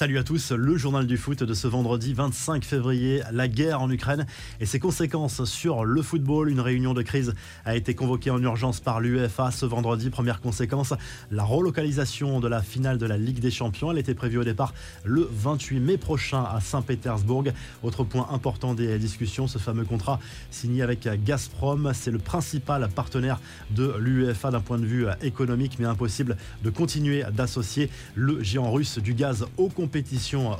Salut à tous, le journal du foot de ce vendredi 25 février, la guerre en Ukraine et ses conséquences sur le football. Une réunion de crise a été convoquée en urgence par l'UEFA ce vendredi. Première conséquence, la relocalisation de la finale de la Ligue des Champions. Elle était prévue au départ le 28 mai prochain à Saint-Pétersbourg. Autre point important des discussions, ce fameux contrat signé avec Gazprom. C'est le principal partenaire de l'UEFA d'un point de vue économique, mais impossible de continuer d'associer le géant russe du gaz au compétition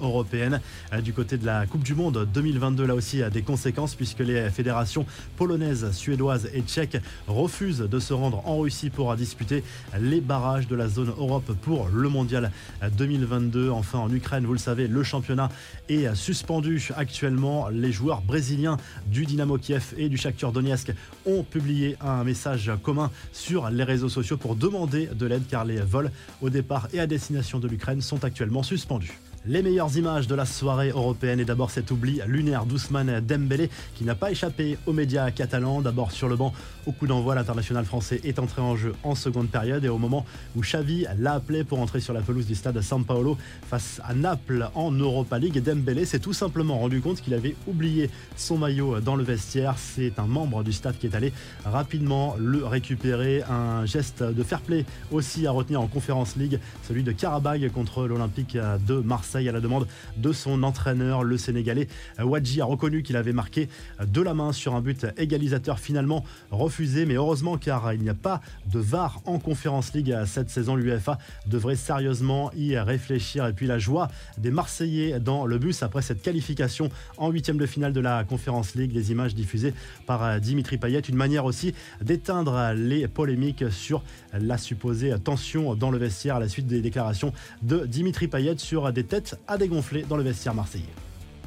européenne. Euh, du côté de la Coupe du Monde 2022, là aussi, a des conséquences puisque les fédérations polonaises, suédoises et tchèques refusent de se rendre en Russie pour disputer les barrages de la zone Europe pour le mondial 2022. Enfin, en Ukraine, vous le savez, le championnat est suspendu actuellement. Les joueurs brésiliens du Dynamo Kiev et du Shakhtar Donetsk ont publié un message commun sur les réseaux sociaux pour demander de l'aide car les vols au départ et à destination de l'Ukraine sont actuellement suspendus. Les meilleures images de la soirée européenne et d'abord cet oubli lunaire d'Ousmane Dembélé qui n'a pas échappé aux médias catalans. D'abord sur le banc, au coup d'envoi, l'international français est entré en jeu en seconde période et au moment où Xavi l'a pour entrer sur la pelouse du stade San Paolo face à Naples en Europa League, Dembélé s'est tout simplement rendu compte qu'il avait oublié son maillot dans le vestiaire. C'est un membre du staff qui est allé rapidement le récupérer. Un geste de fair play aussi à retenir en Conférence League, celui de Karabag contre l'Olympique de Marseille à la demande de son entraîneur, le Sénégalais. Wadji a reconnu qu'il avait marqué de la main sur un but égalisateur finalement refusé, mais heureusement car il n'y a pas de VAR en Conférence League cette saison. L'UEFA devrait sérieusement y réfléchir. Et puis la joie des Marseillais dans le bus après cette qualification en huitième de finale de la Conférence League. Les images diffusées par Dimitri Payet, une manière aussi d'éteindre les polémiques sur la supposée tension dans le vestiaire à la suite des déclarations de Dimitri Payet sur des têtes à dégonfler dans le vestiaire marseillais.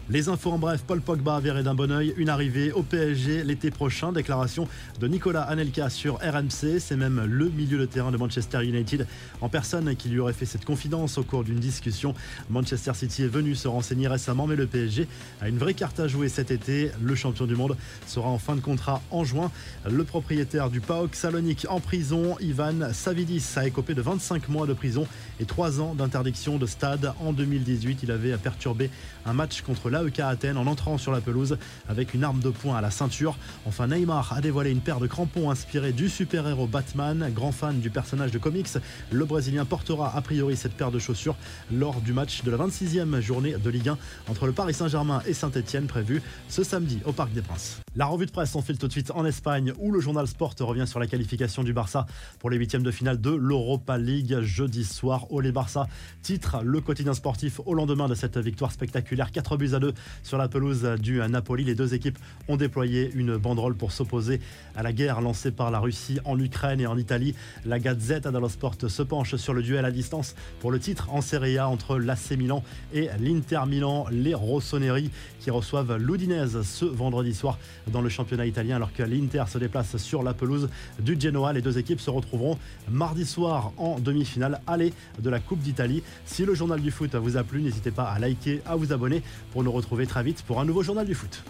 Les infos en bref, Paul Pogba verrait d'un bon oeil une arrivée au PSG l'été prochain. Déclaration de Nicolas Anelka sur RMC. C'est même le milieu de terrain de Manchester United en personne qui lui aurait fait cette confidence au cours d'une discussion. Manchester City est venu se renseigner récemment, mais le PSG a une vraie carte à jouer cet été. Le champion du monde sera en fin de contrat en juin. Le propriétaire du PAOK Salonique en prison, Ivan Savidis, a écopé de 25 mois de prison et 3 ans d'interdiction de stade. En 2018, il avait perturbé un match contre l'AEK Athènes en entrant sur la pelouse avec une arme de poing à la ceinture. Enfin, Neymar a dévoilé une paire de crampons inspirés du super-héros Batman. Grand fan du personnage de comics, le Brésilien portera a priori cette paire de chaussures lors du match de la 26e journée de Ligue 1 entre le Paris Saint-Germain et Saint-Etienne prévu ce samedi au Parc des Princes. La revue de presse file tout de suite en Espagne où le journal Sport revient sur la qualification du Barça pour les huitièmes de finale de l'Europa League jeudi soir. Olé Barça titre le quotidien sportif au lendemain de cette victoire spectaculaire 4 buts à 2 sur la pelouse du Napoli. Les deux équipes ont déployé une banderole pour s'opposer à la guerre lancée par la Russie en Ukraine et en Italie. La Gazette dello Sport se penche sur le duel à distance pour le titre en Serie A entre l'AC Milan et l'Inter Milan. Les Rossoneri qui reçoivent l'Udinese ce vendredi soir dans le championnat italien alors que l'Inter se déplace sur la pelouse du Genoa. Les deux équipes se retrouveront mardi soir en demi-finale aller de la Coupe d'Italie. Si le journal du foot vous a plu, n'hésitez pas à liker, à vous abonner pour nous retrouver très vite pour un nouveau journal du foot.